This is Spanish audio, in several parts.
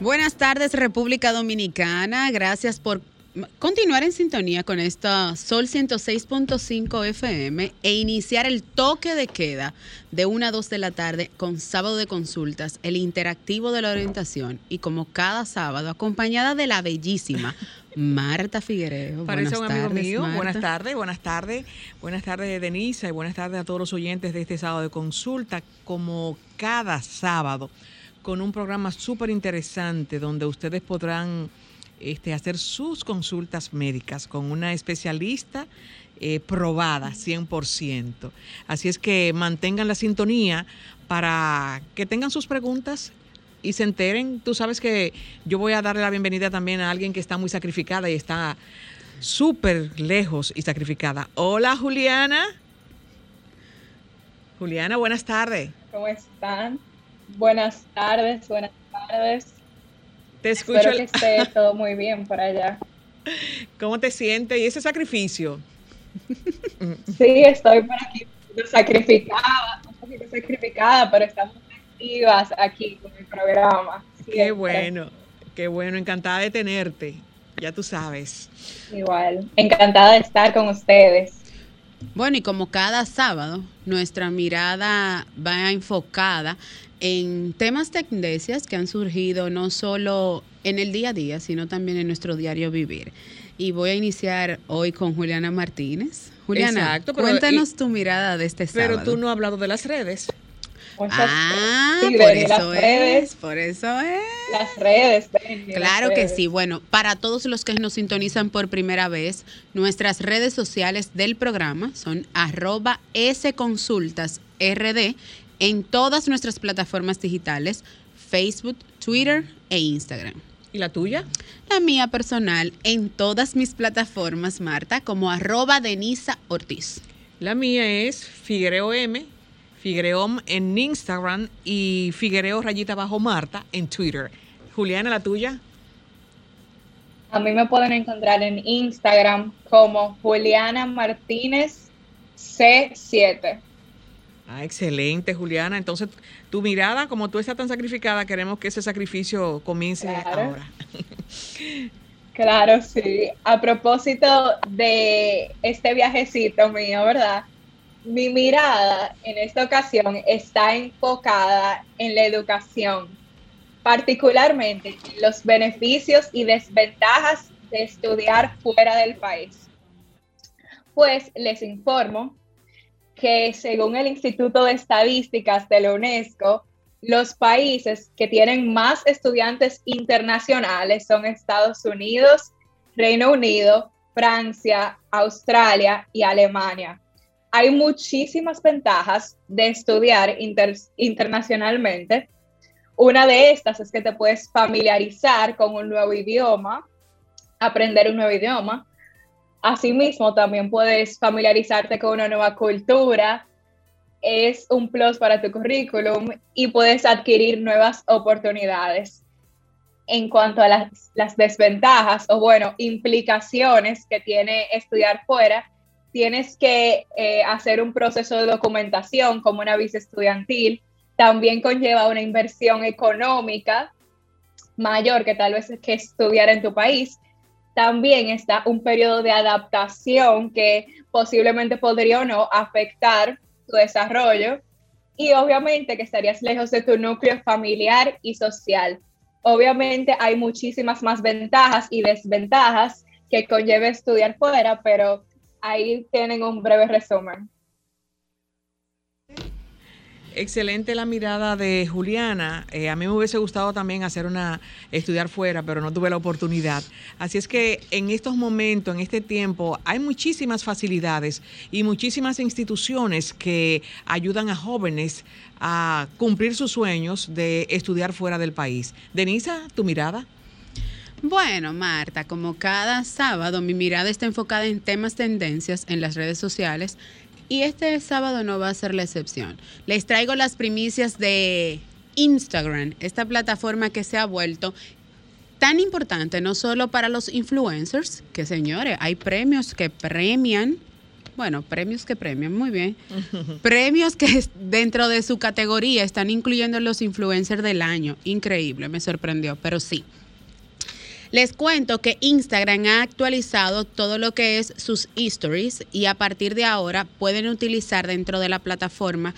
Buenas tardes República Dominicana, gracias por continuar en sintonía con esta Sol 106.5 FM e iniciar el toque de queda de 1 a 2 de la tarde con sábado de consultas, el interactivo de la orientación y como cada sábado acompañada de la bellísima Marta Figuereo. Parece un amigo mío. Buenas tardes, buenas tardes. Buenas tardes, Denisa, y buenas tardes a todos los oyentes de este sábado de consulta, como cada sábado, con un programa súper interesante donde ustedes podrán este, hacer sus consultas médicas con una especialista eh, probada 100%. Así es que mantengan la sintonía para que tengan sus preguntas y se enteren. Tú sabes que yo voy a darle la bienvenida también a alguien que está muy sacrificada y está súper lejos y sacrificada. Hola Juliana. Juliana, buenas tardes. ¿Cómo están? Buenas tardes, buenas tardes. Te escucho. Espero que esté todo muy bien por allá. ¿Cómo te sientes? ¿Y ese sacrificio? Sí, estoy por aquí sacrificada, un poquito sacrificada, pero estamos activas aquí con el programa. Qué bueno, qué bueno, encantada de tenerte, ya tú sabes. Igual, encantada de estar con ustedes. Bueno, y como cada sábado, nuestra mirada va enfocada en temas tendencias que han surgido no solo en el día a día, sino también en nuestro diario vivir. Y voy a iniciar hoy con Juliana Martínez. Juliana, cuéntanos tu mirada de este sábado. Pero tú no has hablado de las redes. ah, por eso es, por eso es. Las redes. claro que sí. Bueno, para todos los que nos sintonizan por primera vez, nuestras redes sociales del programa son arroba sconsultasrd en todas nuestras plataformas digitales, Facebook, Twitter e Instagram. ¿Y la tuya? La mía personal en todas mis plataformas, Marta, como arroba Denisa Ortiz. La mía es Figuereo M, Figuereom en Instagram y Figuereo rayita bajo Marta en Twitter. Juliana, ¿la tuya? A mí me pueden encontrar en Instagram como Juliana Martínez C7. Ah, excelente, Juliana. Entonces, tu mirada, como tú estás tan sacrificada, queremos que ese sacrificio comience ahora. claro, sí. A propósito de este viajecito mío, ¿verdad? Mi mirada en esta ocasión está enfocada en la educación, particularmente los beneficios y desventajas de estudiar fuera del país. Pues les informo que según el Instituto de Estadísticas de la UNESCO, los países que tienen más estudiantes internacionales son Estados Unidos, Reino Unido, Francia, Australia y Alemania. Hay muchísimas ventajas de estudiar internacionalmente. Una de estas es que te puedes familiarizar con un nuevo idioma, aprender un nuevo idioma, Asimismo, también puedes familiarizarte con una nueva cultura, es un plus para tu currículum y puedes adquirir nuevas oportunidades. En cuanto a las, desventajas o, bueno, implicaciones que tiene estudiar fuera, tienes que eh, hacer un proceso de documentación como una visa estudiantil. También conlleva una inversión económica mayor que tal vez que estudiar en tu país también está un periodo de adaptación que posiblemente podría o no afectar tu desarrollo y obviamente que estarías lejos de tu núcleo familiar y social. Obviamente hay muchísimas más ventajas y desventajas que conlleve estudiar fuera, pero ahí tienen un breve resumen. Excelente la mirada de Juliana. Eh, a mí me hubiese gustado también hacer una estudiar fuera, pero no tuve la oportunidad. Así es que en estos momentos, en este tiempo, hay muchísimas facilidades y muchísimas instituciones que ayudan a jóvenes a cumplir sus sueños de estudiar fuera del país. Denisa, tu mirada. Bueno, Marta, como cada sábado mi mirada está enfocada en temas tendencias en las redes sociales y este sábado no va a ser la excepción. Les traigo las primicias de Instagram, esta plataforma que se ha vuelto tan importante no solo para los influencers, que señores, hay premios que premian bueno, premios que premian, muy bien. premios que dentro de su categoría están incluyendo los influencers del año. Increíble, me sorprendió, pero sí. Les cuento que Instagram ha actualizado todo lo que es sus stories y a partir de ahora pueden utilizar dentro de la plataforma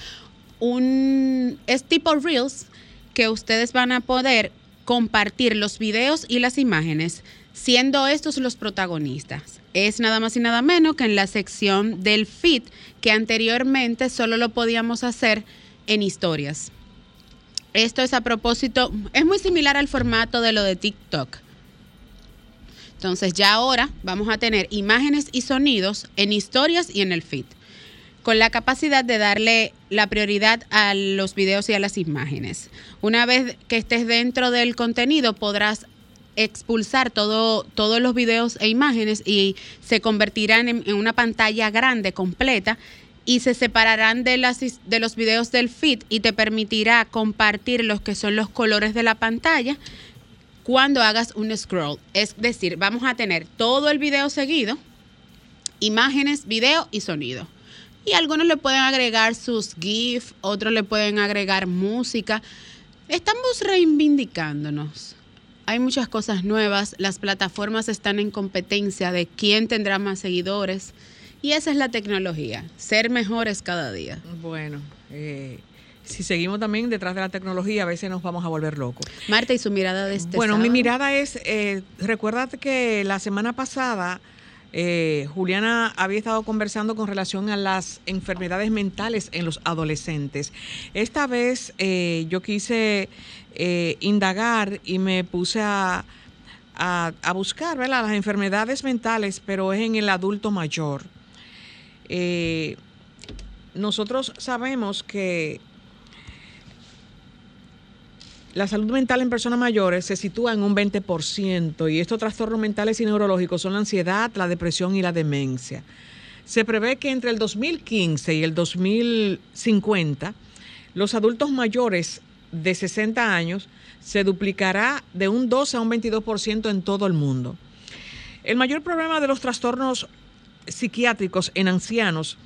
un es tipo Reels que ustedes van a poder compartir los videos y las imágenes siendo estos los protagonistas. Es nada más y nada menos que en la sección del feed que anteriormente solo lo podíamos hacer en historias. Esto es a propósito, es muy similar al formato de lo de TikTok entonces ya ahora vamos a tener imágenes y sonidos en historias y en el feed, con la capacidad de darle la prioridad a los videos y a las imágenes. Una vez que estés dentro del contenido podrás expulsar todo, todos los videos e imágenes y se convertirán en, en una pantalla grande, completa, y se separarán de, las, de los videos del feed y te permitirá compartir los que son los colores de la pantalla cuando hagas un scroll. Es decir, vamos a tener todo el video seguido, imágenes, video y sonido. Y algunos le pueden agregar sus GIF, otros le pueden agregar música. Estamos reivindicándonos. Hay muchas cosas nuevas, las plataformas están en competencia de quién tendrá más seguidores y esa es la tecnología, ser mejores cada día. Bueno, eh, si seguimos también detrás de la tecnología, a veces nos vamos a volver locos. Marta, ¿y su mirada de este Bueno, mi mirada es, eh, recuérdate que la semana pasada eh, Juliana había estado conversando con relación a las enfermedades mentales en los adolescentes. Esta vez eh, yo quise eh, indagar y me puse a, a, buscar las enfermedades mentales, pero es en el adulto mayor. nosotros sabemos que la salud mental en personas mayores se sitúa en un 20% y estos trastornos mentales y neurológicos son la ansiedad, la depresión y la demencia. Se prevé que entre el 2015 y el 2050 los adultos mayores de 60 años se duplicará de un 12 a un 22% en todo el mundo. El mayor problema de los trastornos psiquiátricos en ancianos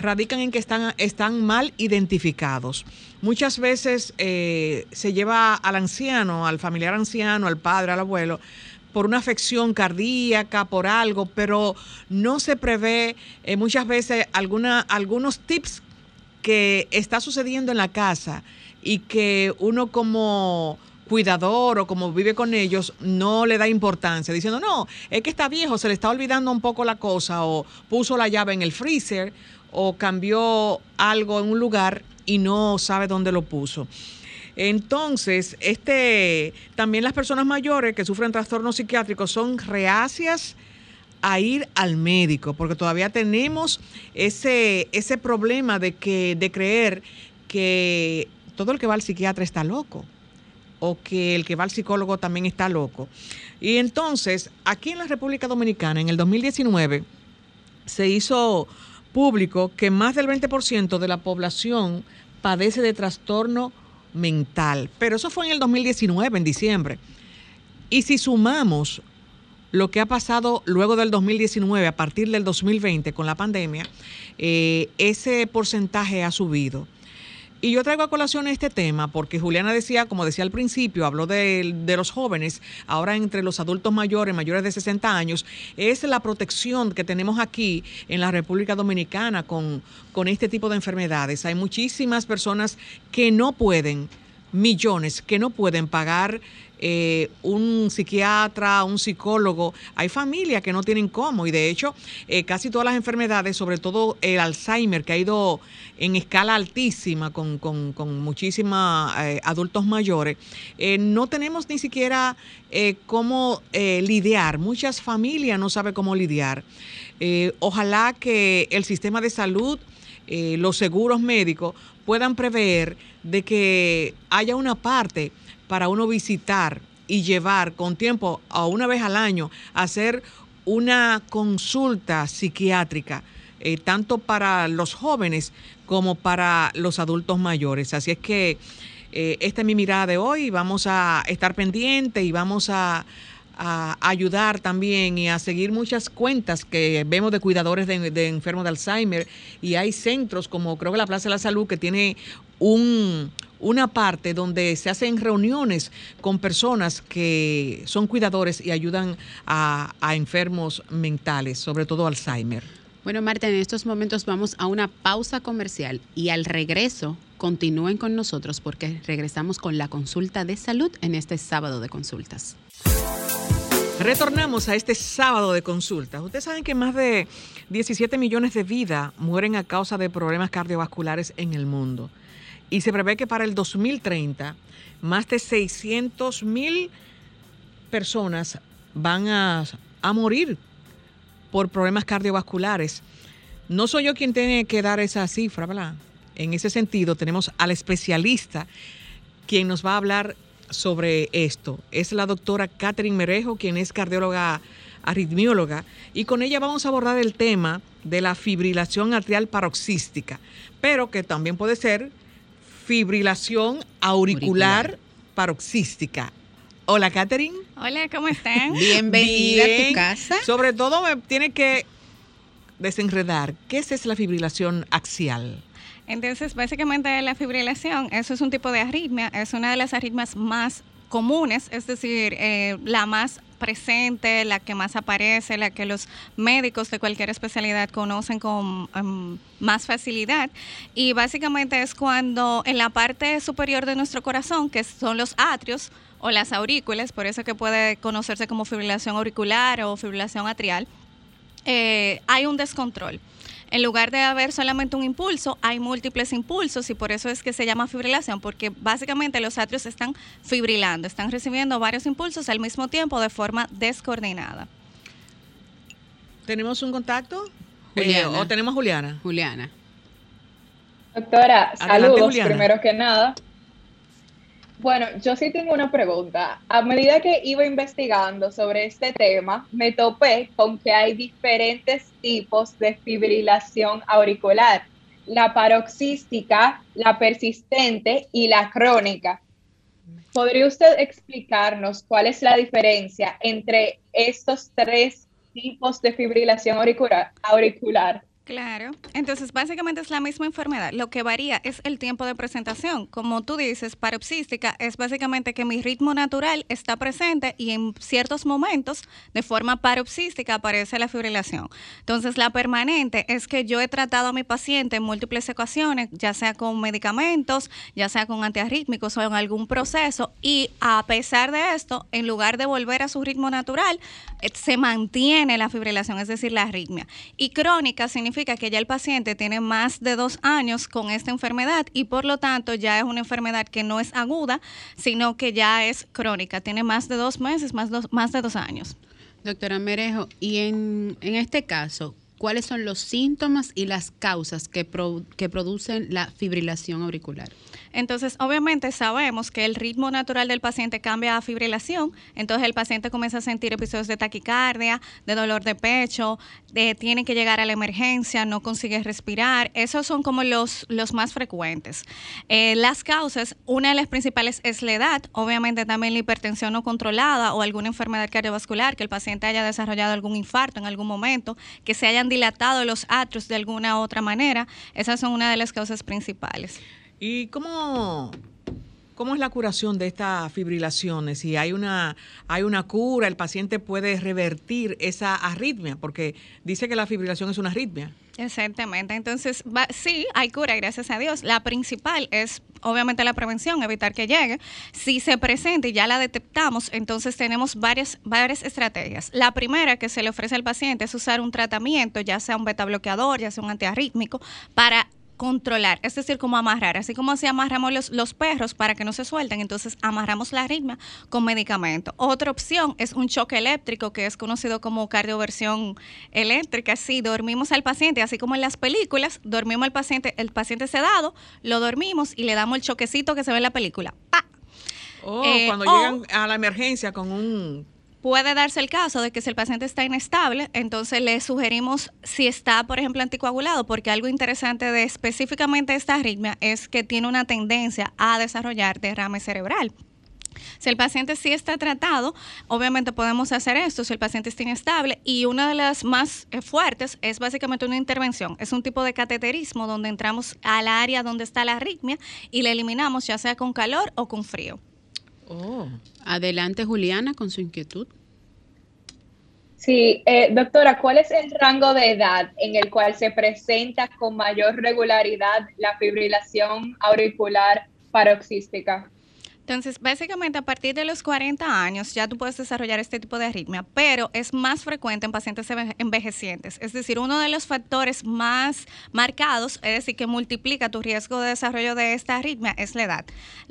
radican en que están, están mal identificados. Muchas veces eh, se lleva al anciano, al familiar anciano, al padre, al abuelo, por una afección cardíaca, por algo, pero no se prevé eh, muchas veces alguna, algunos tips que está sucediendo en la casa y que uno como cuidador o como vive con ellos no le da importancia, diciendo, no, es que está viejo, se le está olvidando un poco la cosa o puso la llave en el freezer o cambió algo en un lugar y no sabe dónde lo puso. Entonces, este, también las personas mayores que sufren trastornos psiquiátricos son reacias a ir al médico, porque todavía tenemos ese, ese problema de, que, de creer que todo el que va al psiquiatra está loco o que el que va al psicólogo también está loco. Y entonces, aquí en la República Dominicana, en el 2019, se hizo público que más del 20% de la población padece de trastorno mental. Pero eso fue en el 2019, en diciembre. Y si sumamos lo que ha pasado luego del 2019, a partir del 2020 con la pandemia, eh, ese porcentaje ha subido. Y yo traigo a colación este tema porque Juliana decía, como decía al principio, habló de, los jóvenes, ahora entre los adultos mayores, mayores de 60 años, es la protección que tenemos aquí en la República Dominicana con, con este tipo de enfermedades. Hay muchísimas personas que no pueden millones que no pueden pagar eh, un psiquiatra, un psicólogo. Hay familias que no tienen cómo y de hecho eh, casi todas las enfermedades, sobre todo el Alzheimer, que ha ido en escala altísima con, con, muchísimos eh, adultos mayores, no tenemos ni siquiera cómo lidiar. Muchas familias no saben cómo lidiar. ojalá que el sistema de salud, los seguros médicos, puedan prever de que haya una parte para uno visitar y llevar con tiempo a una vez al año hacer una consulta psiquiátrica, eh, tanto para los jóvenes como para los adultos mayores. Así es que eh, esta es mi mirada de hoy. Vamos a estar pendientes y vamos a, ayudar también y a seguir muchas cuentas que vemos de cuidadores de enfermos de Alzheimer. Y hay centros como creo que la Plaza de la Salud que tiene un, una parte donde se hacen reuniones con personas que son cuidadores y ayudan a, enfermos mentales, sobre todo Alzheimer. Bueno, Marta, en estos momentos vamos a una pausa comercial y al regreso continúen con nosotros porque regresamos con la consulta de salud en este sábado de consultas. Retornamos a este sábado de consultas. Ustedes saben que más de 17 millones de vidas mueren a causa de problemas cardiovasculares en el mundo y se prevé que para el 2030 más de 600 mil personas van a, morir por problemas cardiovasculares. No soy yo quien tiene que dar esa cifra, ¿verdad? En ese sentido, tenemos al especialista quien nos va a hablar sobre esto. Es la doctora Catherine Merejo, quien es cardióloga arritmióloga, y con ella vamos a abordar el tema de la fibrilación atrial paroxística, pero que también puede ser fibrilación auricular, paroxística. Hola, Catherine. Hola, ¿cómo están? Bienvenida a tu casa. Sobre todo me tiene que desenredar. ¿Qué es la fibrilación axial? Entonces, básicamente la fibrilación, eso es un tipo de arritmia, es una de las arritmias más comunes, es decir, eh, la más presente, la que más aparece, la que los médicos de cualquier especialidad conocen con em, más facilidad. Y básicamente es cuando en la parte superior de nuestro corazón, que son los atrios o las aurículas, por eso que puede conocerse como fibrilación auricular o fibrilación atrial, eh, hay un descontrol. En lugar de haber solamente un impulso, hay múltiples impulsos y por eso es que se llama fibrilación, porque básicamente los atrios están fibrilando, están recibiendo varios impulsos al mismo tiempo de forma descoordinada. ¿Tenemos un contacto? Eh, ¿O tenemos Juliana? Juliana. Doctora, saludos primero que nada. Bueno, yo sí tengo una pregunta. A medida que iba investigando sobre este tema, me topé con que hay diferentes tipos de fibrilación auricular. La paroxística, la persistente y la crónica. ¿Podría usted explicarnos cuál es la diferencia entre estos tres tipos de fibrilación auricular? auricular? Claro, entonces básicamente es la misma enfermedad. Lo que varía es el tiempo de presentación. Como tú dices, paroxística es básicamente que mi ritmo natural está presente y en ciertos momentos de forma paroxística aparece la fibrilación. Entonces la permanente es que yo he tratado a mi paciente en múltiples ocasiones, ya sea con medicamentos, ya sea con antiarrítmicos o en algún proceso y a pesar de esto, en lugar de volver a su ritmo natural, eh, se mantiene la fibrilación, es decir, la arritmia. Y crónica significa que ya el paciente tiene más de dos años con esta enfermedad y por lo tanto ya es una enfermedad que no es aguda, sino que ya es crónica, tiene más de dos meses, más, más de dos años. Doctora Merejo, y en, en este caso, ¿cuáles son los síntomas y las causas que, que producen la fibrilación auricular? Entonces, obviamente sabemos que el ritmo natural del paciente cambia a fibrilación, entonces el paciente comienza a sentir episodios de taquicardia, de dolor de pecho, de, tiene que llegar a la emergencia, no consigue respirar, esos son como los, los más frecuentes. Eh, las causas, una de las principales es la edad, obviamente también la hipertensión no controlada o alguna enfermedad cardiovascular, que el paciente haya desarrollado algún infarto en algún momento, que se hayan dilatado los atrios de alguna u otra manera, esas son una de las causas principales. ¿Y cómo, ¿Cómo es la curación de estas fibrilaciones? Si hay una, hay una cura, el paciente puede revertir esa arritmia, porque dice que la fibrilación es una arritmia. Exactamente. Entonces, sí, hay cura, gracias a Dios. La principal es obviamente la prevención, evitar que llegue. Si se presenta y ya la detectamos, entonces tenemos varias, varias estrategias. La primera que se le ofrece al paciente es usar un tratamiento, ya sea un beta bloqueador, ya sea un antiarrítmico, para controlar, es decir, como amarrar, así como si amarramos los, los, perros para que no se suelten, entonces amarramos la arritmia con medicamento. Otra opción es un choque eléctrico, que es conocido como cardioversión eléctrica, sí, dormimos al paciente, así como en las películas, dormimos al paciente, el paciente sedado, lo dormimos y le damos el choquecito que se ve en la película. ¡Pa! Oh, eh, cuando llegan a la emergencia con un Puede darse el caso de que si el paciente está inestable, entonces le sugerimos si está, por ejemplo, anticoagulado, porque algo interesante de específicamente esta arritmia es que tiene una tendencia a desarrollar derrame cerebral. Si el paciente sí está tratado, obviamente podemos hacer esto si el paciente está inestable y una de las más eh, fuertes es básicamente una intervención. Es un tipo de cateterismo donde entramos al área donde está la arritmia y la eliminamos ya sea con calor o con frío. Oh. Adelante, Juliana, con su inquietud. Sí, eh, doctora, ¿cuál es el rango de edad en el cual se presenta con mayor regularidad la fibrilación auricular paroxística? Entonces, básicamente a partir de los 40 años ya tú puedes desarrollar este tipo de arritmia, pero es más frecuente en pacientes envejecientes. Es decir, uno de los factores más marcados, es decir, que multiplica tu riesgo de desarrollo de esta arritmia, es la edad.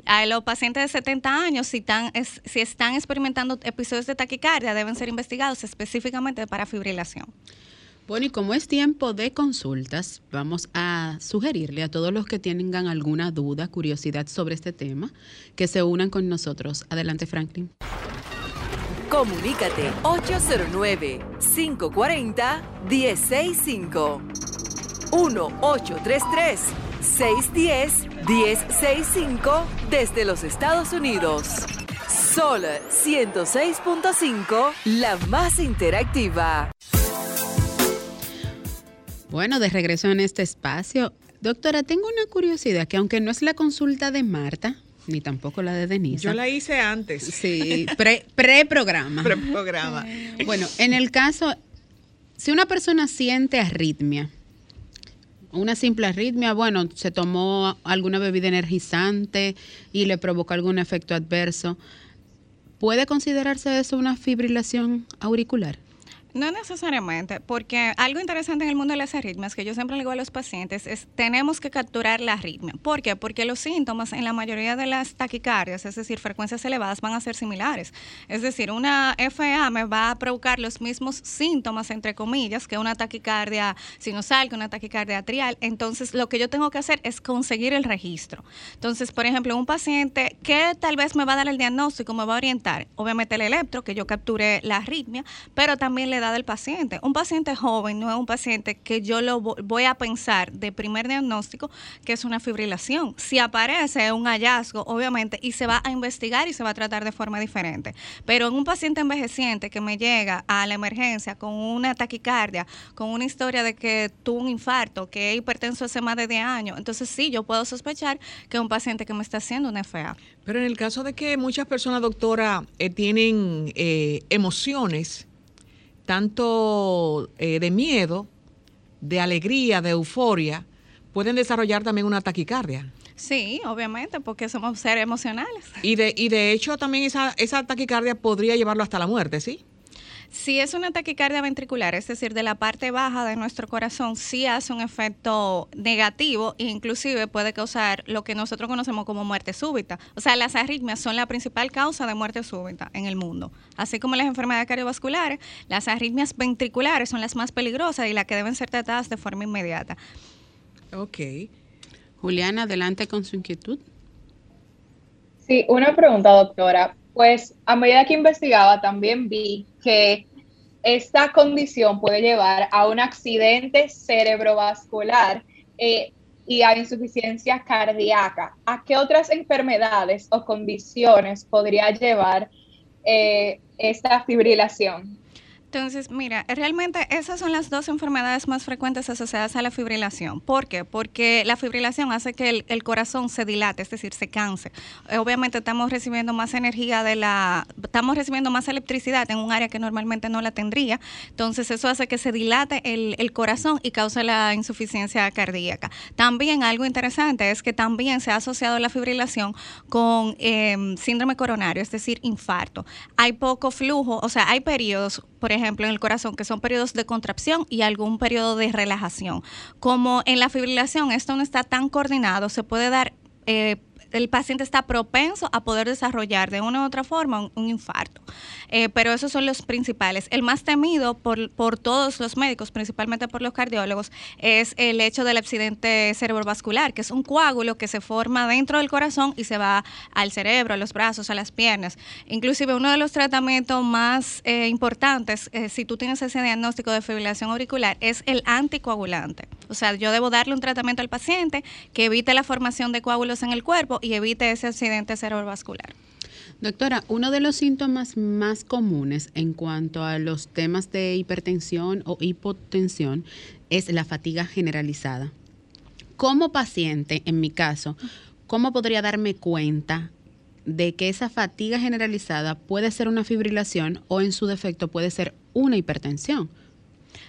A los pacientes de 70 años, si están, si están experimentando episodios de taquicardia, deben ser investigados específicamente para fibrilación. Bueno, y como es tiempo de consultas, vamos a sugerirle a todos los que tengan alguna duda, curiosidad sobre este tema, que se unan con nosotros. Adelante, Franklin. Comunícate 809-540-1065. 1-833-610-1065 desde los Estados Unidos. Sol 106.5, la más interactiva. Bueno, de regreso en este espacio. Doctora, tengo una curiosidad que aunque no es la consulta de Marta, ni tampoco la de Denise. Yo la hice antes. Sí, pre-programa. Pre-programa. bueno, en el caso, si una persona siente arritmia, una simple arritmia, bueno, se tomó alguna bebida energizante y le provocó algún efecto adverso, ¿puede considerarse eso una fibrilación auricular? No necesariamente, porque algo interesante en el mundo de las arritmias que yo siempre le digo a los pacientes es tenemos que capturar la arritmia. ¿Por qué? Porque los síntomas en la mayoría de las taquicardias, es decir, frecuencias elevadas, van a ser similares. Es decir, una FA me va a provocar los mismos síntomas, entre comillas, que una taquicardia sinusal, que una taquicardia atrial. Entonces, lo que yo tengo que hacer es conseguir el registro. Entonces, por ejemplo, un paciente que tal vez me va a dar el diagnóstico, me va a orientar, obviamente el electro, que yo capture la arritmia, pero también le del paciente. Un paciente joven no es un paciente que yo lo voy a pensar de primer diagnóstico que es una fibrilación. Si aparece un hallazgo, obviamente, y se va a investigar y se va a tratar de forma diferente. Pero en un paciente envejeciente que me llega a la emergencia con una taquicardia, con una historia de que tuvo un infarto, que es hipertenso hace más de 10 años, entonces sí, yo puedo sospechar que es un paciente que me está haciendo una FA. Pero en el caso de que muchas personas, doctora, eh, tienen eh, emociones, tanto eh, de miedo, de alegría, de euforia, pueden desarrollar también una taquicardia. Sí, obviamente, porque somos seres emocionales. Y de, y de hecho también esa, esa taquicardia podría llevarlo hasta la muerte, ¿sí? Si es una taquicardia ventricular, es decir, de la parte baja de nuestro corazón, sí hace un efecto negativo e inclusive puede causar lo que nosotros conocemos como muerte súbita. O sea, las arritmias son la principal causa de muerte súbita en el mundo. Así como las enfermedades cardiovasculares, las arritmias ventriculares son las más peligrosas y las que deben ser tratadas de forma inmediata. Ok. Juliana, adelante con su inquietud. Sí, una pregunta, doctora. Pues a medida que investigaba también vi que esta condición puede llevar a un accidente cerebrovascular eh, y a insuficiencia cardíaca. ¿A qué otras enfermedades o condiciones podría llevar eh, esta fibrilación? Entonces, mira, realmente esas son las dos enfermedades más frecuentes asociadas a la fibrilación. ¿Por qué? Porque la fibrilación hace que el, corazón se dilate, es decir, se canse. Eh, obviamente estamos recibiendo más energía de la, estamos recibiendo más electricidad en un área que normalmente no la tendría. Entonces, eso hace que se dilate el, corazón y causa la insuficiencia cardíaca. También algo interesante es que también se ha asociado la fibrilación con em, síndrome coronario, es decir, infarto. Hay poco flujo, o sea, hay periodos, por ejemplo, en el corazón, que son periodos de contracción y algún periodo de relajación. Como en la fibrilación esto no está tan coordinado, se puede dar eh, el paciente está propenso a poder desarrollar de una u otra forma un, infarto. Eh, pero esos son los principales. El más temido por, por, todos los médicos, principalmente por los cardiólogos, es el hecho del accidente cerebrovascular, que es un coágulo que se forma dentro del corazón y se va al cerebro, a los brazos, a las piernas. Inclusive uno de los tratamientos más eh, importantes, eh, si tú tienes ese diagnóstico de fibrilación auricular, es el anticoagulante. O sea, yo debo darle un tratamiento al paciente que evite la formación de coágulos en el cuerpo y evite ese accidente cerebrovascular. Doctora, uno de los síntomas más comunes en cuanto a los temas de hipertensión o hipotensión es la fatiga generalizada. Como paciente, en mi caso, ¿cómo podría darme cuenta de que esa fatiga generalizada puede ser una fibrilación o en su defecto puede ser una hipertensión?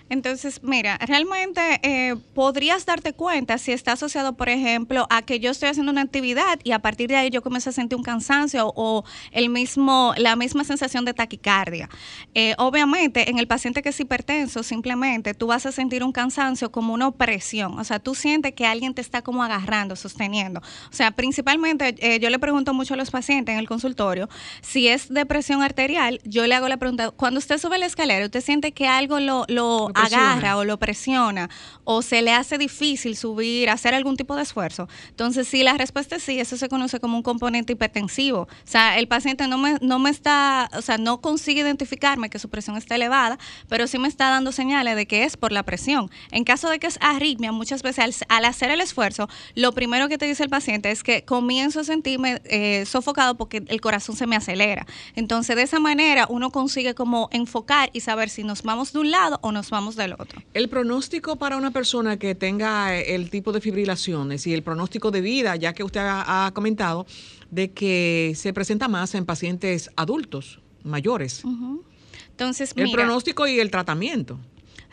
Entonces, mira, realmente eh, podrías darte cuenta si está asociado, por ejemplo, a que yo estoy haciendo una actividad y a partir de ahí yo comienzo a sentir un cansancio o el mismo, la misma sensación de taquicardia. Eh, obviamente, en el paciente que es hipertenso, simplemente tú vas a sentir un cansancio como una opresión. O sea, tú sientes que alguien te está como agarrando, sosteniendo. O sea, principalmente eh, yo le pregunto mucho a los pacientes en el consultorio si es depresión arterial. Yo le hago la pregunta, cuando usted sube la escalera, ¿usted siente que algo lo, lo agarra o lo presiona o se le hace difícil subir, hacer algún tipo de esfuerzo. Entonces, si la respuesta es sí, eso se conoce como un componente hipertensivo. O sea, el paciente no me, no me está, o sea, no consigue identificarme que su presión está elevada, pero sí me está dando señales de que es por la presión. En caso de que es arritmia, muchas veces al, hacer el esfuerzo, lo primero que te dice el paciente es que comienzo a sentirme eh, sofocado porque el corazón se me acelera. Entonces, de esa manera, uno consigue como enfocar y saber si nos vamos de un lado o nos vamos del otro. El pronóstico para una persona que tenga el tipo de fibrilaciones y el pronóstico de vida, ya que usted ha, comentado, de que se presenta más en pacientes adultos, mayores. Entonces, el pronóstico y el tratamiento.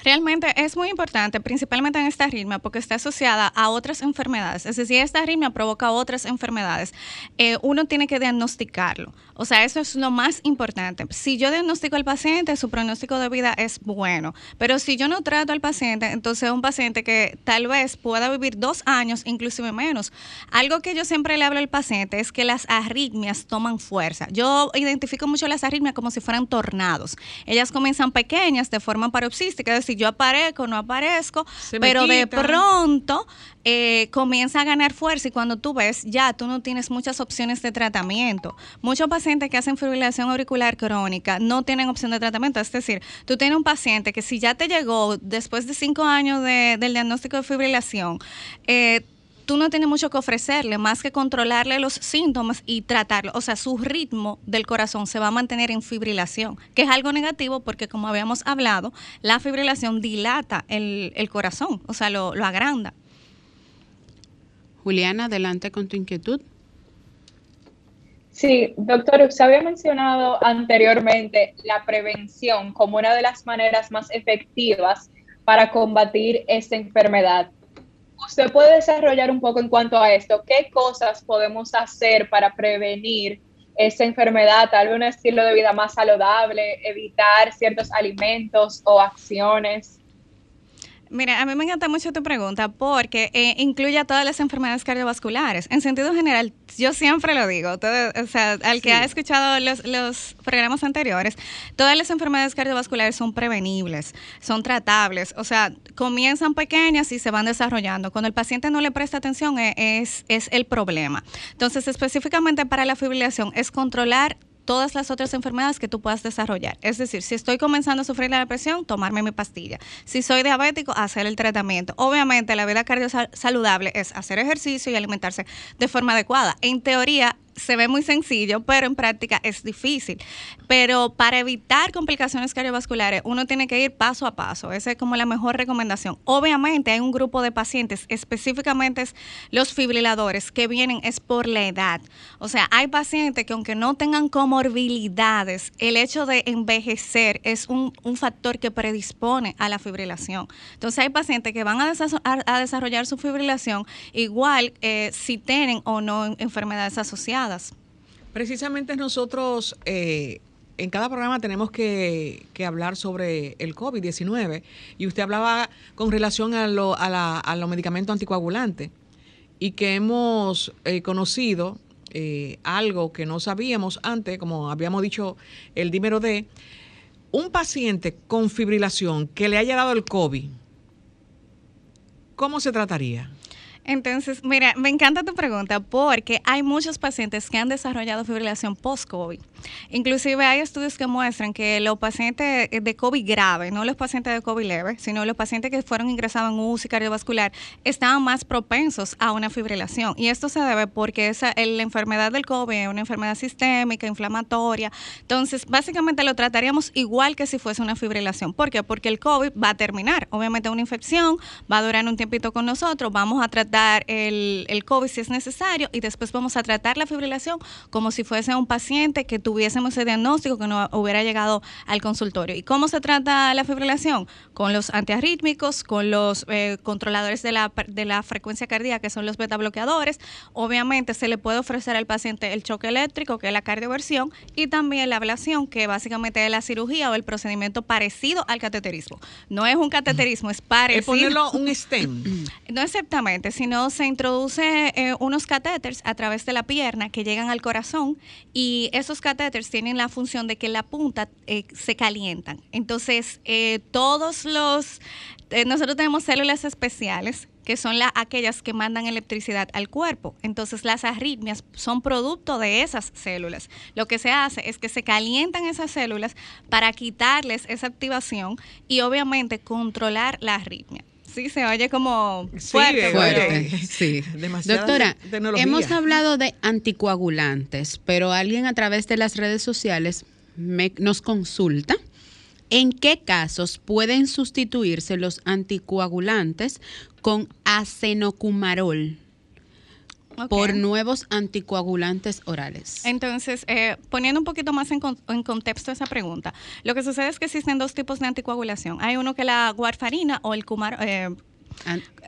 Realmente es muy importante, principalmente en esta arritmia, porque está asociada a otras enfermedades. Es decir, esta arritmia provoca otras enfermedades. Eh, uno tiene que diagnosticarlo. O sea, eso es lo más importante. Si yo diagnostico al paciente, su pronóstico de vida es bueno. Pero si yo no trato al paciente, entonces es un paciente que tal vez pueda vivir dos años, inclusive menos. Algo que yo siempre le hablo al paciente es que las arritmias toman fuerza. Yo identifico mucho las arritmias como si fueran tornados. Ellas comienzan pequeñas de forma paroxística, es decir, yo aparezco, no aparezco, pero de pronto eh, comienza a ganar fuerza y cuando tú ves, ya tú no tienes muchas opciones de tratamiento. Muchos pacientes que hacen fibrilación auricular crónica no tienen opción de tratamiento. Es decir, tú tienes un paciente que si ya te llegó después de cinco años del diagnóstico de fibrilación, eh, tú no tienes mucho que ofrecerle, más que controlarle los síntomas y tratarlo. O sea, su ritmo del corazón se va a mantener en fibrilación, que es algo negativo porque, como habíamos hablado, la fibrilación dilata el, corazón, o sea, lo, lo agranda. Juliana, adelante con tu inquietud. Sí, doctor, usted había mencionado anteriormente la prevención como una de las maneras más efectivas para combatir esta enfermedad. ¿Usted puede desarrollar un poco en cuanto a esto? ¿Qué cosas podemos hacer para prevenir esta enfermedad? Tal vez un estilo de vida más saludable, evitar ciertos alimentos o acciones. Mira, a mí me encanta mucho tu pregunta porque eh, incluye a todas las enfermedades cardiovasculares. En sentido general, yo siempre lo digo, o sea, al que ha escuchado los, programas anteriores, todas las enfermedades cardiovasculares son prevenibles, son tratables, o sea, comienzan pequeñas y se van desarrollando. Cuando el paciente no le presta atención e, es, es el problema. Entonces, específicamente para la fibrilación, es controlar todas las otras enfermedades que tú puedas desarrollar. Es decir, si estoy comenzando a sufrir la depresión, tomarme mi pastilla. Si soy diabético, hacer el tratamiento. Obviamente, la vida cardio saludable es hacer ejercicio y alimentarse de forma adecuada. En teoría, se ve muy sencillo, pero en práctica es difícil. Pero para evitar complicaciones cardiovasculares, uno tiene que ir paso a paso. Esa es como la mejor recomendación. Obviamente hay un grupo de pacientes, específicamente los fibriladores, que vienen es por la edad. O sea, hay pacientes que aunque no tengan comorbilidades, el hecho de envejecer es un, factor que predispone a la fibrilación. Entonces hay pacientes que van a, desarrollar su fibrilación igual eh, si tienen o no enfermedades asociadas. Precisamente nosotros eh, en cada programa tenemos que, hablar sobre el COVID-19 y usted hablaba con relación a, los medicamentos anticoagulantes y que hemos eh, conocido eh, algo que no sabíamos antes, como habíamos dicho, el dímero D, un paciente con fibrilación que le haya dado el COVID, ¿cómo se trataría? Entonces, mira, me encanta tu pregunta porque hay muchos pacientes que han desarrollado fibrilación post-COVID. Inclusive hay estudios que muestran que los pacientes de COVID grave, no los pacientes de COVID leve, sino los pacientes que fueron ingresados en UCI cardiovascular, estaban más propensos a una fibrilación. Y esto se debe porque esa, la enfermedad del COVID es una enfermedad sistémica, inflamatoria. Entonces, básicamente lo trataríamos igual que si fuese una fibrilación. ¿Por qué? Porque el COVID va a terminar. Obviamente una infección, va a durar un tiempito con nosotros, vamos a tratar el, el COVID si es necesario y después vamos a tratar la fibrilación como si fuese un paciente que tuviésemos ese diagnóstico que no hubiera llegado al consultorio. ¿Y cómo se trata la fibrilación? Con los antiarrítmicos, con los eh, controladores de la, de la frecuencia cardíaca, que son los beta bloqueadores. Obviamente se le puede ofrecer al paciente el choque eléctrico, que es la cardioversión, y también la ablación, que básicamente es la cirugía o el procedimiento parecido al cateterismo. No es un cateterismo, es parecido. Es ponerlo un stem. no exactamente, sino no, se introduce eh, unos catéteres a través de la pierna que llegan al corazón y esos catéteres tienen la función de que la punta eh, se calientan. Entonces, eh, todos los... nosotros tenemos células especiales que son la, aquellas que mandan electricidad al cuerpo. Entonces las arritmias son producto de esas células. Lo que se hace es que se calientan esas células para quitarles esa activación y obviamente controlar la arritmia sí se oye como fuerte. fuerte sí. Doctora, hemos hablado de anticoagulantes, pero alguien a través de las redes sociales nos consulta. ¿En qué casos pueden sustituirse los anticoagulantes con acenocumarol? Por nuevos anticoagulantes orales. Entonces, eh, poniendo un poquito más en, contexto esa pregunta, lo que sucede es que existen dos tipos de anticoagulación. Hay uno que es la warfarina o el cumar, eh,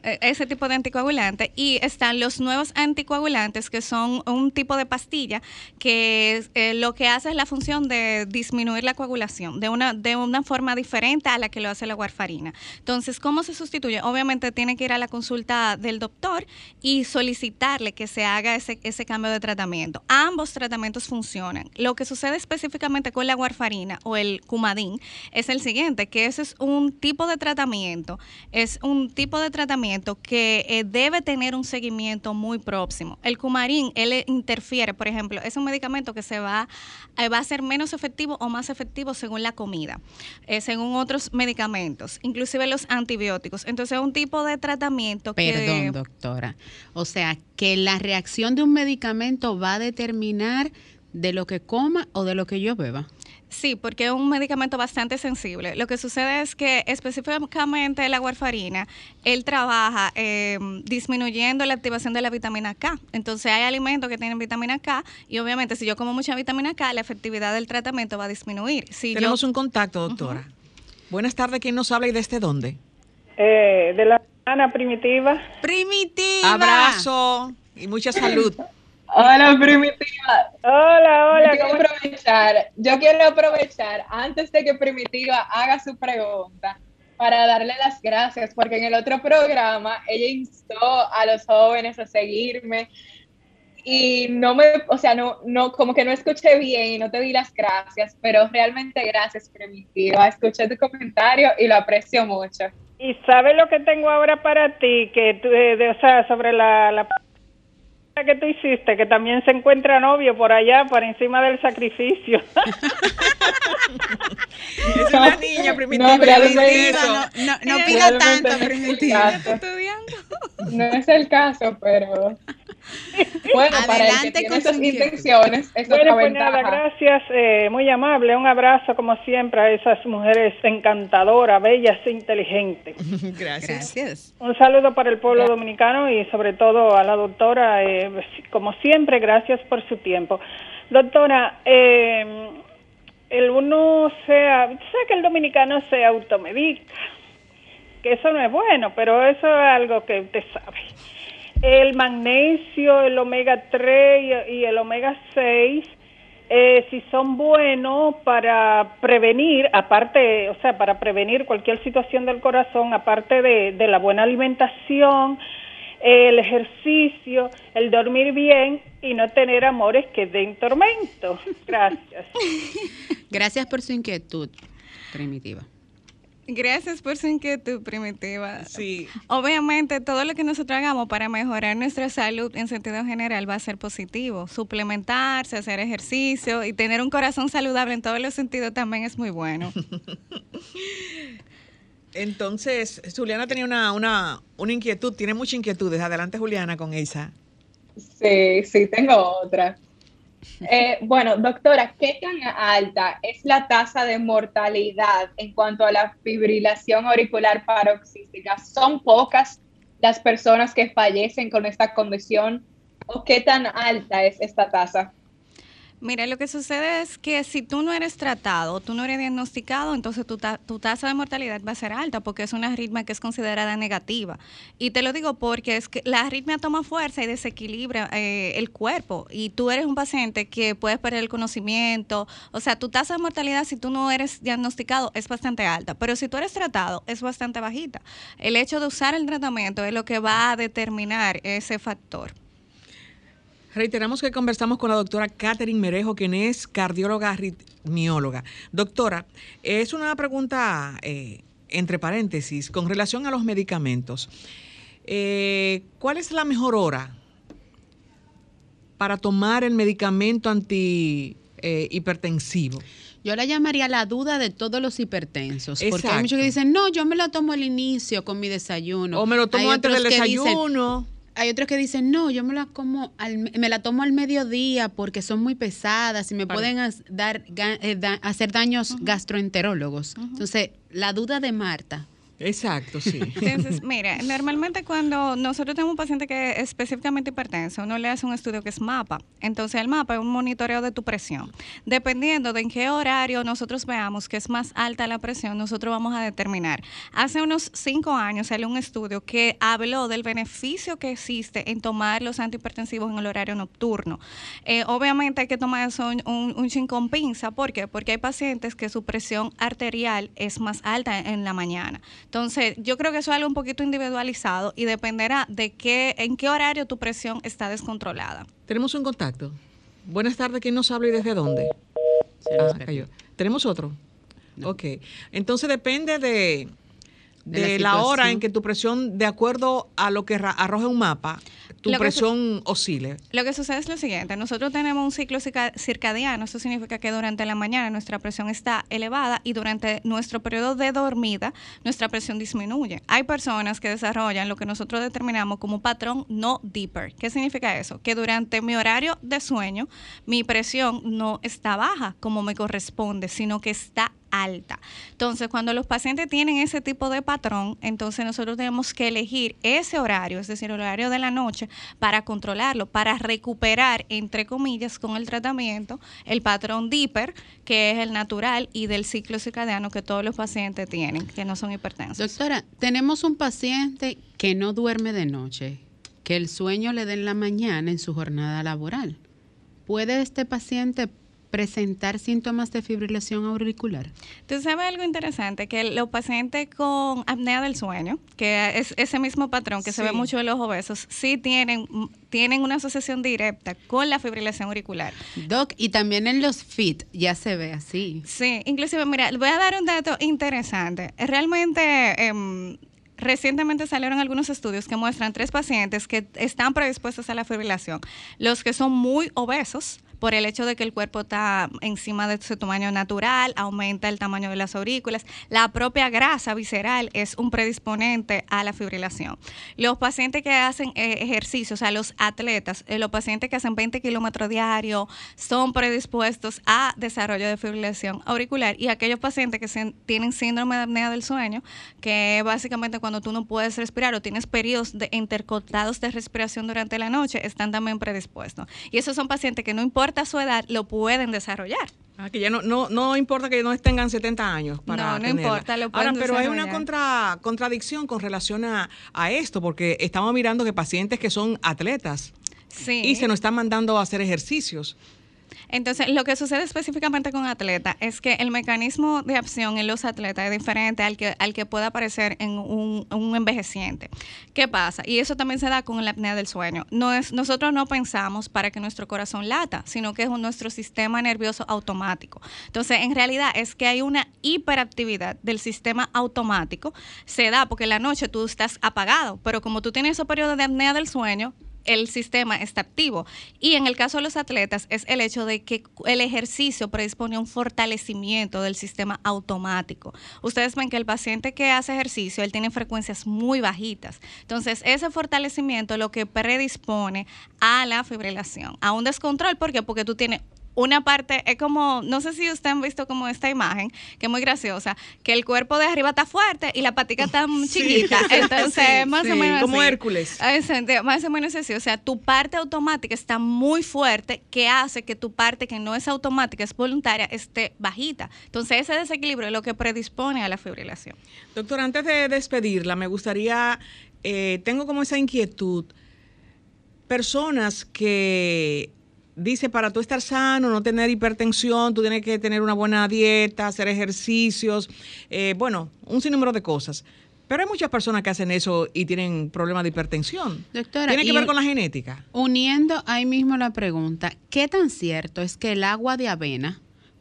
eh, ese tipo de anticoagulante y están los nuevos anticoagulantes que son un tipo de pastilla que eh, lo que hace es la función de disminuir la coagulación de una de una forma diferente a la que lo hace la warfarina. Entonces, ¿cómo se sustituye? Obviamente tiene que ir a la consulta del doctor y solicitarle que se haga ese, ese cambio de tratamiento. Ambos tratamientos funcionan. Lo que sucede específicamente con la warfarina o el cumadín es el siguiente, que ese es un tipo de tratamiento, es un tipo de tratamiento que eh, debe tener un seguimiento muy próximo. El cumarín, él interfiere, por ejemplo, es un medicamento que se va, eh, va a ser menos efectivo o más efectivo según la comida, eh, según otros medicamentos, inclusive los antibióticos. Entonces es un tipo de tratamiento que... Perdón, doctora. O sea, que la reacción de un medicamento va a determinar de lo que coma o de lo que yo beba. Sí, porque es un medicamento bastante sensible. Lo que sucede es que específicamente la warfarina, él trabaja em, disminuyendo la activación de la vitamina K. Entonces hay alimentos que tienen vitamina K y obviamente si yo como mucha vitamina K, la efectividad del tratamiento va a disminuir. Si Tenemos un contacto, doctora. Buenas tardes, ¿quién nos habla y desde dónde? Eh, de la Ana Primitiva. Primitiva. Abrazo y mucha salud. Hola, Primitiva. Hola, hola. Yo quiero aprovechar, yo quiero aprovechar antes de que Primitiva haga su pregunta para darle las gracias, porque en el otro programa ella instó a los jóvenes a seguirme y no me, o sea, no, no, como que no escuché bien y no te di las gracias, pero realmente gracias, Primitiva. Escuché tu comentario y lo aprecio mucho. Y sabes lo que tengo ahora para ti, que de, o sea, sobre la, la que tú hiciste, que también se encuentra novio por allá, por encima del sacrificio. es una niña primitiva. No, no, no, pida tanto, primitiva. No es el caso, pero... Bueno, para el que tiene esas intenciones, es bueno, pues nada, gracias, eh, muy amable, un abrazo como siempre a esas mujeres encantadoras, bellas e inteligentes. gracias. Un saludo para el pueblo dominicano y sobre todo a la doctora, eh, como siempre, gracias por su tiempo. Doctora, eh, el uno sea, sé que el dominicano se automedica, que eso no es bueno, pero eso es algo que usted sabe. El magnesio, el omega 3 y el omega 6, eh, si son buenos para prevenir, aparte, o sea, para prevenir cualquier situación del corazón, aparte de, de la buena alimentación, el ejercicio, el dormir bien y no tener amores que den tormento. Gracias. Gracias por su inquietud, Primitiva. Gracias por su inquietud, Primitiva. Sí. Obviamente, todo lo que nosotros hagamos para mejorar nuestra salud en sentido general va a ser positivo. Suplementarse, hacer ejercicio y tener un corazón saludable en todos los sentidos también es muy bueno. Entonces, Juliana tenía una, una, una inquietud, tiene muchas inquietudes. Adelante, Juliana, con esa. Sí, sí, tengo otra. Eh, bueno, doctora, ¿qué tan alta es la tasa de mortalidad en cuanto a la fibrilación auricular paroxística? ¿Son pocas las personas que fallecen con esta condición? ¿O qué tan alta es esta tasa? Mira, lo que sucede es que si tú no eres tratado, tú no eres diagnosticado, entonces tu, tu, tasa de mortalidad va a ser alta porque es una arritmia que es considerada negativa. Y te lo digo porque es que la arritmia toma fuerza y desequilibra eh, el cuerpo. Y tú eres un paciente que puedes perder el conocimiento. O sea, tu tasa de mortalidad si tú no eres diagnosticado es bastante alta. Pero si tú eres tratado es bastante bajita. El hecho de usar el tratamiento es lo que va a determinar ese factor. Reiteramos que conversamos con la doctora Catherine Merejo, quien es cardióloga arritmióloga. Doctora, es una pregunta eh, entre paréntesis con relación a los medicamentos. Eh, ¿Cuál es la mejor hora para tomar el medicamento antihipertensivo? Yo la llamaría la duda de todos los hipertensos. Porque hay muchos que dicen, no, yo me lo tomo al inicio con mi desayuno. O me lo tomo antes del desayuno hay otros que dicen, no, yo me la como me la tomo al mediodía porque son muy pesadas y me pueden dar, eh, hacer daños gastroenterólogos. Entonces, la duda de Marta Exacto, sí. Entonces, mira, normalmente cuando nosotros tenemos un paciente que es específicamente hipertenso, uno le hace un estudio que es MAPA. Entonces, el MAPA es un monitoreo de tu presión. Dependiendo de en qué horario nosotros veamos que es más alta la presión, nosotros vamos a determinar. Hace unos cinco años salió un estudio que habló del beneficio que existe en tomar los antihipertensivos en el horario nocturno. Eh, obviamente hay que tomar eso un, un, un con pinza. ¿Por qué? Porque hay pacientes que su presión arterial es más alta en la mañana. Entonces, yo creo que eso es algo un poquito individualizado y dependerá de qué, en qué horario tu presión está descontrolada. Tenemos un contacto. Buenas tardes, ¿quién nos habla y desde dónde? Ah, ¿Tenemos otro? Ok. Entonces depende de, de, la, hora en que tu presión, de acuerdo a lo que arroja un mapa, tu presión oscile. Lo que sucede es lo siguiente, nosotros tenemos un ciclo circadiano, eso significa que durante la mañana nuestra presión está elevada y durante nuestro periodo de dormida nuestra presión disminuye. Hay personas que desarrollan lo que nosotros determinamos como un patrón no deeper. ¿Qué significa eso? Que durante mi horario de sueño mi presión no está baja como me corresponde, sino que está alta. Entonces, cuando los pacientes tienen ese tipo de patrón, entonces nosotros tenemos que elegir ese horario, es decir, el horario de la noche, para controlarlo, para recuperar, entre comillas, con el tratamiento, el patrón DIPER, que es el natural, y del ciclo circadiano que todos los pacientes tienen, que no son hipertensos. Doctora, tenemos un paciente que no duerme de noche, que el sueño le dé en la mañana en su jornada laboral. ¿Puede este paciente presentar síntomas de fibrilación auricular? Tú sabes algo interesante, que los pacientes con apnea del sueño, que es ese mismo patrón que se ve mucho en los obesos, sí tienen, tienen una asociación directa con la fibrilación auricular. Doc, y también en los FIT ya se ve así. Sí, inclusive, mira, voy a dar un dato interesante. Realmente... Em, recientemente salieron algunos estudios que muestran tres pacientes que están predispuestos a la fibrilación. Los que son muy obesos, por el hecho de que el cuerpo está encima de su tamaño natural, aumenta el tamaño de las aurículas. La propia grasa visceral es un predisponente a la fibrilación. Los pacientes que hacen eh, ejercicio, o sea, los atletas, eh, los pacientes que hacen 20 kilómetros diarios, son predispuestos a desarrollo de fibrilación auricular y aquellos pacientes que tienen síndrome de apnea del sueño, que básicamente cuando tú no puedes respirar o tienes periodos de intercortados de respiración durante la noche, están también predispuestos. Y esos son pacientes que no importa su edad, lo pueden desarrollar. Ah, que ya no, no, no importa que no tengan 70 años para No, no importa, lo pueden Ahora, pero hay una contra, contradicción con relación a, a, esto, porque estamos mirando que pacientes que son atletas sí. y se nos están mandando a hacer ejercicios. Entonces, lo que sucede específicamente con atletas es que el mecanismo de acción en los atletas es diferente al que, al que puede aparecer en un, envejeciente. ¿Qué pasa? Y eso también se da con la apnea del sueño. No es, nosotros no pensamos para que nuestro corazón lata, sino que es nuestro sistema nervioso automático. Entonces, en realidad es que hay una hiperactividad del sistema automático. Se da porque en la noche tú estás apagado, pero como tú tienes ese periodo de apnea del sueño, el sistema está activo. Y en el caso de los atletas es el hecho de que el ejercicio predispone a un fortalecimiento del sistema automático. Ustedes ven que el paciente que hace ejercicio, él tiene frecuencias muy bajitas. Entonces, ese fortalecimiento lo que predispone a la fibrilación, a un descontrol. ¿Por qué? Porque tú tienes una parte, es como, no sé si ustedes han visto como esta imagen, que es muy graciosa, que el cuerpo de arriba está fuerte y la patica está chiquita. Entonces, más o menos Como Hércules. Más o menos así. O sea, tu parte automática está muy fuerte, que hace que tu parte que no es automática, es voluntaria, esté bajita. Entonces, ese desequilibrio es lo que predispone a la fibrilación. Doctor, antes de despedirla, me gustaría, eh, tengo como esa inquietud, personas que dice, para tú estar sano, no tener hipertensión, tú tienes que tener una buena dieta, hacer ejercicios, eh, bueno, un sinnúmero de cosas. Pero hay muchas personas que hacen eso y tienen problemas de hipertensión. Doctora, ¿Tiene que ver con la genética? Uniendo ahí mismo la pregunta, ¿qué tan cierto es que el agua de avena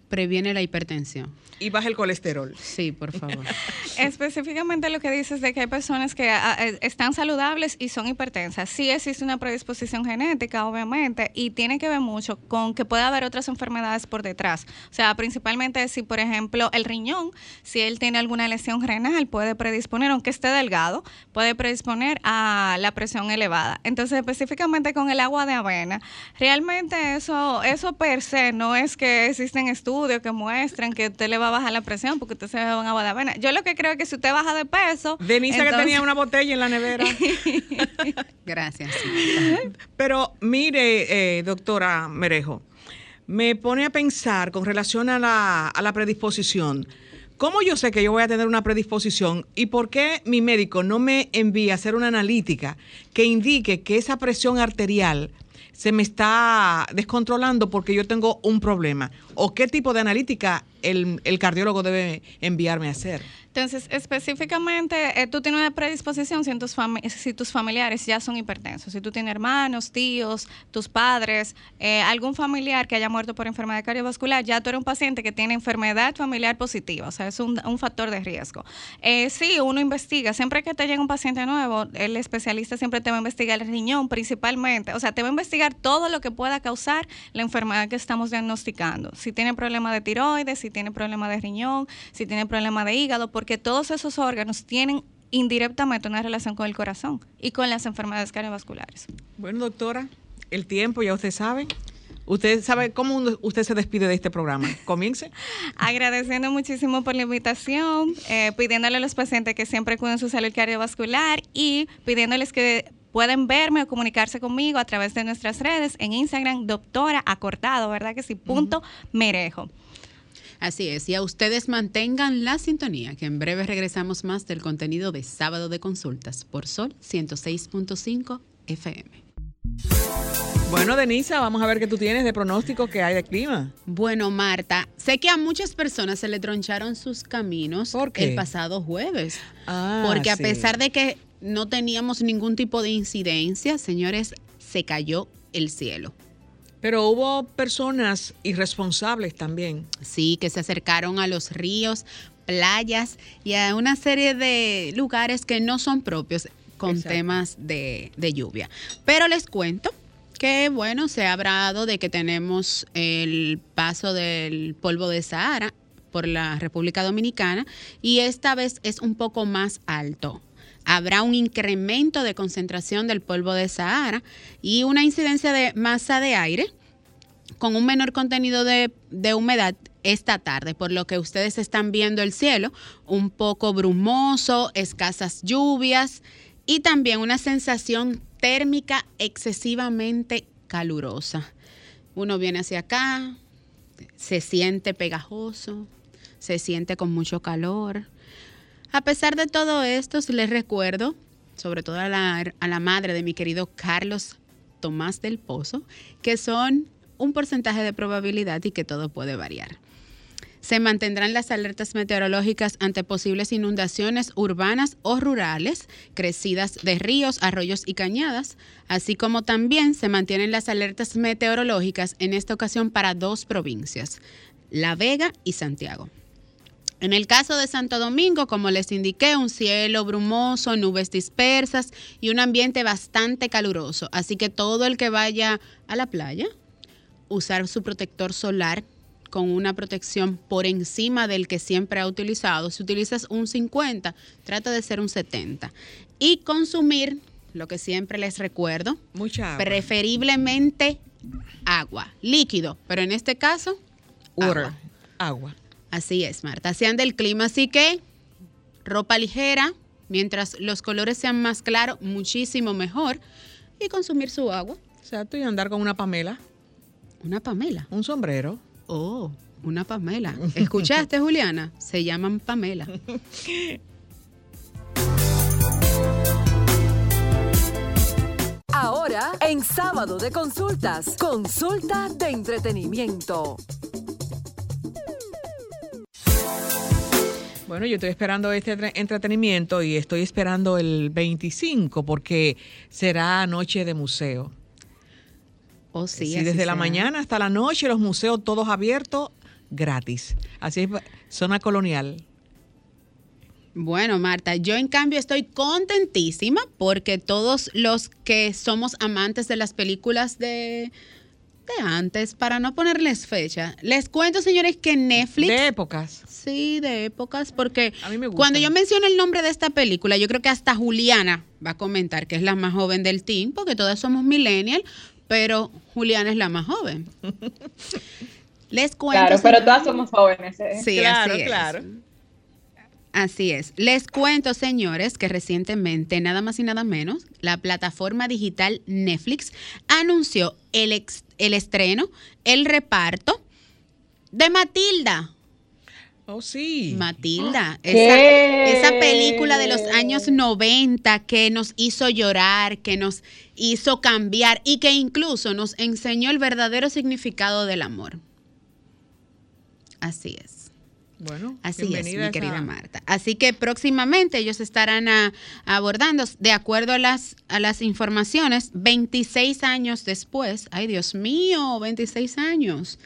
previene la hipertensión? Y baja el colesterol. Sí, por favor. Específicamente lo que dices de que hay personas que ah, eh, están saludables y son hipertensas. Sí existe una predisposición genética, obviamente, y tiene que ver mucho con que puede haber otras enfermedades por detrás. O sea, principalmente si, por ejemplo, el riñón, si él tiene alguna lesión renal, puede predisponer, aunque esté delgado, puede predisponer a la presión elevada. Entonces, específicamente con el agua de avena, realmente eso, eso per se no es que existen estudios que muestran que usted le va a bajar la presión porque usted se bebe un agua de avena. Yo lo que creo es que si usted baja de peso. Denise que tenía una botella en la nevera. Gracias. Pero mire, eh, doctora Merejo, me pone a pensar con relación a la, a la predisposición. ¿Cómo yo sé que yo voy a tener una predisposición y por qué mi médico no me envía a hacer una analítica que indique que esa presión arterial se me está descontrolando porque yo tengo un problema? ¿O qué tipo de analítica el, el cardiólogo debe enviarme a hacer? Entonces, específicamente, eh, tú tienes una predisposición si, tus si tus familiares ya son hipertensos, si tú tienes hermanos, tíos, tus padres, eh, algún familiar que haya muerto por enfermedad cardiovascular, ya tú eres un paciente que tiene enfermedad familiar positiva, o sea, es un, factor de riesgo. Eh, sí, uno investiga, siempre que te llega un paciente nuevo, el especialista siempre te va a investigar el riñón principalmente, o sea, te va a investigar todo lo que pueda causar la enfermedad que estamos diagnosticando. Si tiene problema de tiroides, si tiene problema de riñón, si tiene problema de hígado, porque porque todos esos órganos tienen indirectamente una relación con el corazón y con las enfermedades cardiovasculares. Bueno, doctora, el tiempo ya usted sabe. Usted sabe cómo usted se despide de este programa. Comience. Agradeciendo muchísimo por la invitación, eh, pidiéndole a los pacientes que siempre cuiden su salud cardiovascular y pidiéndoles que pueden verme o comunicarse conmigo a través de nuestras redes en Instagram, doctora acortado, ¿verdad que sí? Punto merejo. Así es, y a ustedes mantengan la sintonía, que en breve regresamos más del contenido de Sábado de Consultas por Sol 106.5 FM. Bueno, Denisa, vamos a ver qué tú tienes de pronóstico que hay de clima. Bueno, Marta, sé que a muchas personas se le troncharon sus caminos el pasado jueves. Ah, porque a pesar de que no teníamos ningún tipo de incidencia, señores, se cayó el cielo. Pero hubo personas irresponsables también. Sí, que se acercaron a los ríos, playas y a una serie de lugares que no son propios con temas de, lluvia. Pero les cuento que bueno, se ha hablado de que tenemos el paso del polvo de Sahara por la República Dominicana y esta vez es un poco más alto. Habrá un incremento de concentración del polvo de Sahara y una incidencia de masa de aire con un menor contenido de, de humedad esta tarde, por lo que ustedes están viendo el cielo un poco brumoso, escasas lluvias y también una sensación térmica excesivamente calurosa. Uno viene hacia acá, se siente pegajoso, se siente con mucho calor. A pesar de todo esto, les recuerdo, sobre todo a la, madre de mi querido Carlos Tomás del Pozo, que son un porcentaje de probabilidad y que todo puede variar. Se mantendrán las alertas meteorológicas ante posibles inundaciones urbanas o rurales, crecidas de ríos, arroyos y cañadas, así como también se mantienen las alertas meteorológicas en esta ocasión para dos provincias, La Vega y Santiago. En el caso de Santo Domingo, como les indiqué, un cielo brumoso, nubes dispersas y un ambiente bastante caluroso. Así que todo el que vaya a la playa, usar su protector solar con una protección por encima del que siempre ha utilizado. Si utilizas un 50, trata de ser un 70. Y consumir, lo que siempre les recuerdo, Mucha agua. preferiblemente agua, líquido, pero en este caso, Water. agua. Agua. Así es, Marta. Sean del clima, así que ropa ligera, mientras los colores sean más claros, muchísimo mejor. Y consumir su agua. Exacto, y andar con una Pamela, Una Pamela. un sombrero. Oh, una Pamela. ¿Escuchaste, Juliana? Se llaman Pamela. Ahora, en sábado de consultas, consulta de entretenimiento. Bueno, yo estoy esperando este tre- entretenimiento y estoy esperando el 25 porque será noche de museo. Oh, sí. Sí, así desde la mañana hasta la noche, los museos todos abiertos, gratis. Así es, zona colonial. Bueno, Marta, yo en cambio estoy contentísima porque todos los que somos amantes de las películas de, de antes, para no ponerles fecha, les cuento, señores, que Netflix... De épocas. Sí, de épocas, porque A mí me gusta. cuando yo menciono el nombre de esta película, yo creo que hasta Juliana va a comentar que es la más joven del team, porque todas somos millennial, pero Juliana es la más joven. Les cuento. Claro, pero todas somos jóvenes. ¿eh? Sí, claro, así es. claro. Así es. Les cuento, señores, que recientemente, nada más y nada menos, la plataforma digital Netflix anunció el, ex- el estreno, el reparto de Matilda. Oh, sí. Matilda, ¿Qué? esa, esa película de los años 90 que nos hizo llorar, que nos hizo cambiar y que incluso nos enseñó el verdadero significado del amor. Así es. Bueno, Así es, mi querida Marta. Así que próximamente ellos estarán a- abordando, de acuerdo a las, a las informaciones, 26 años después, ay Dios mío, 26 años.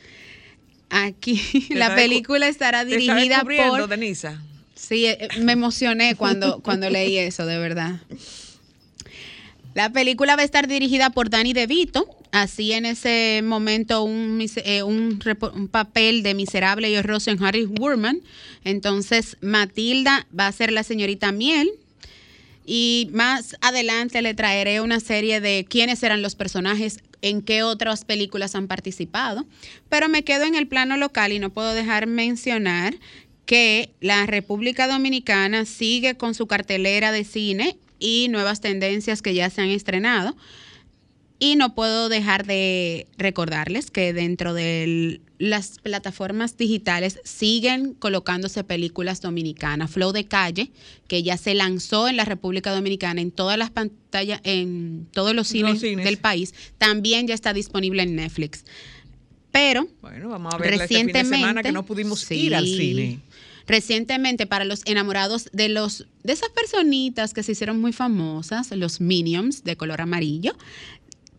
Aquí Te la película estará Te dirigida descubriendo, por... Denisa. Sí, eh, me emocioné cuando, cuando leí eso, de verdad. La película va a estar dirigida por Danny DeVito, así en ese momento un, eh, un, un papel de miserable y horroroso en Harry Wurman. Entonces Matilda va a ser la señorita Miel. Y más adelante le traeré una serie de quiénes eran los personajes, en qué otras películas han participado. Pero me quedo en el plano local y no puedo dejar mencionar que la República Dominicana sigue con su cartelera de cine y nuevas tendencias que ya se han estrenado. Y no puedo dejar de recordarles que dentro de las plataformas digitales siguen colocándose películas dominicanas. Flow de Calle, que ya se lanzó en la República Dominicana en todas las pantallas, en todos los cines, cines. del país, también ya está disponible en Netflix. Pero Bueno, vamos a ver este fin de semana recientemente que no pudimos sí. ir al cine. Recientemente, para los enamorados de los de esas personitas que se hicieron muy famosas, los Minions de color amarillo,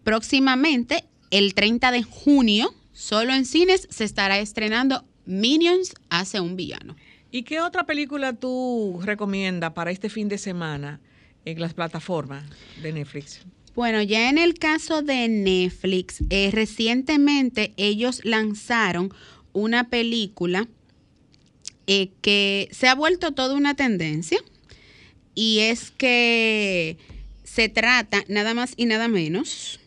próximamente, el 30 de junio, solo en cines, se estará estrenando Minions hace un villano. ¿Y qué otra película tú recomiendas para este fin de semana en las plataformas de Netflix? Bueno, ya en el caso de Netflix, eh, recientemente ellos lanzaron una película eh, que se ha vuelto toda una tendencia y es que se trata nada más y nada menos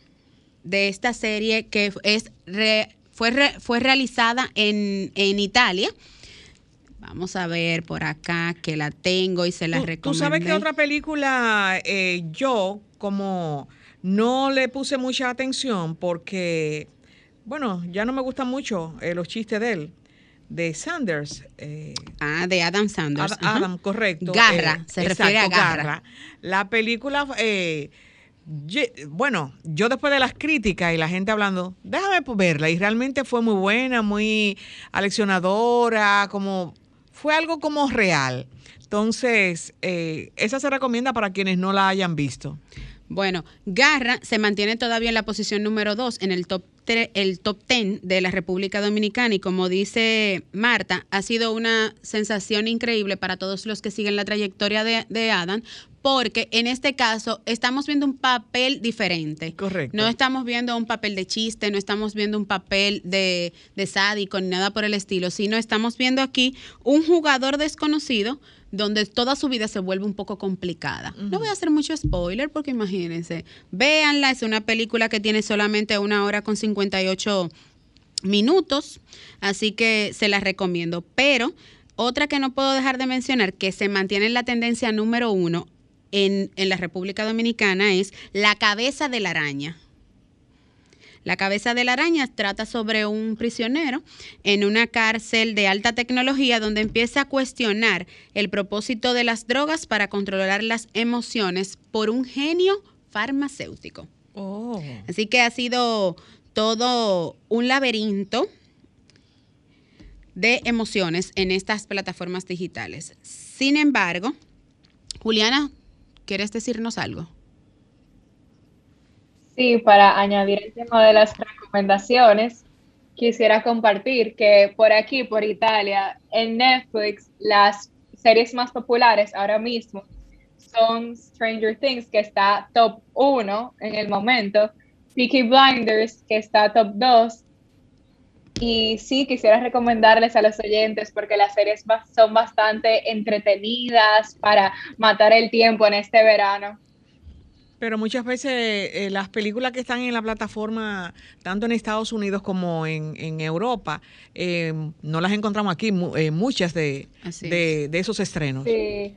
de esta serie que es fue, fue realizada en, en Italia. Vamos a ver por acá que la tengo y se la recomiendo. ¿Tú sabes que otra película eh, yo como no le puse mucha atención porque, bueno, ya no me gustan mucho eh, los chistes de él? de Sanders. Eh, ah, de Adam Sanders. Adam, correcto. Garra, se refiere a Garra. La película, bueno, yo después de las críticas y la gente hablando, déjame verla, y realmente fue muy buena, muy aleccionadora, como fue algo como real. Entonces, eh, esa se recomienda para quienes no la hayan visto. Bueno, Garra se mantiene todavía en la posición número 2 en el top, el top 10 de la República Dominicana y como dice Marta, ha sido una sensación increíble para todos los que siguen la trayectoria de, de Adam porque en este caso estamos viendo un papel diferente. Correcto. No estamos viendo un papel de chiste, no estamos viendo un papel de, de sádico ni nada por el estilo, sino estamos viendo aquí un jugador desconocido donde toda su vida se vuelve un poco complicada. No voy a hacer mucho spoiler porque imagínense, véanla, es una película que tiene solamente una hora con 58 minutos, así que se la recomiendo. Pero otra que no puedo dejar de mencionar, que se mantiene en la tendencia número uno, en, la República Dominicana es La cabeza de la araña. La cabeza de la araña trata sobre un prisionero en una cárcel de alta tecnología donde empieza a cuestionar el propósito de las drogas para controlar las emociones por un genio farmacéutico. Oh. Así que ha sido todo un laberinto de emociones en estas plataformas digitales. Sin embargo, Juliana, ¿Quieres decirnos algo? Sí, para añadir el tema de las recomendaciones, quisiera compartir que por aquí, por Italia, en Netflix, las series más populares ahora mismo son Stranger Things, que está top 1 en el momento, Peaky Blinders, que está top 2, y sí, quisiera recomendarles a los oyentes porque las series son bastante entretenidas para matar el tiempo en este verano. Pero muchas veces eh, las películas que están en la plataforma, tanto en Estados Unidos como en, Europa, eh, no las encontramos aquí, eh, muchas de, de, de, esos estrenos. Sí,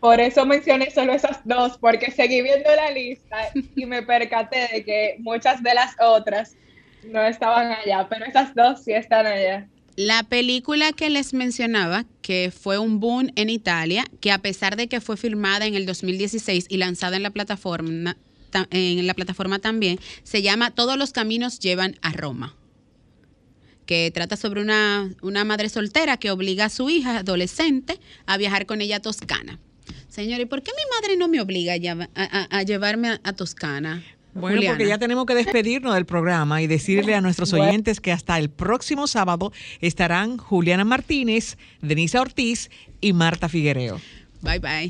por eso mencioné solo esas dos, porque seguí viendo la lista y me percaté de que muchas de las otras no estaban allá, pero esas dos sí están allá. La película que les mencionaba, que fue un boom en Italia, que a pesar de que fue filmada en el 2016 y lanzada en la plataforma, en la plataforma también, se llama Todos los caminos llevan a Roma que trata sobre una, una madre soltera que obliga a su hija adolescente a viajar con ella a Toscana. Señor, ¿y por qué mi madre no me obliga a, llevarme a Toscana? Bueno, porque ya tenemos que despedirnos del programa y decirle a nuestros oyentes que hasta el próximo sábado estarán Juliana Martínez, Denisa Ortiz y Marta Figuereo. Bye bye.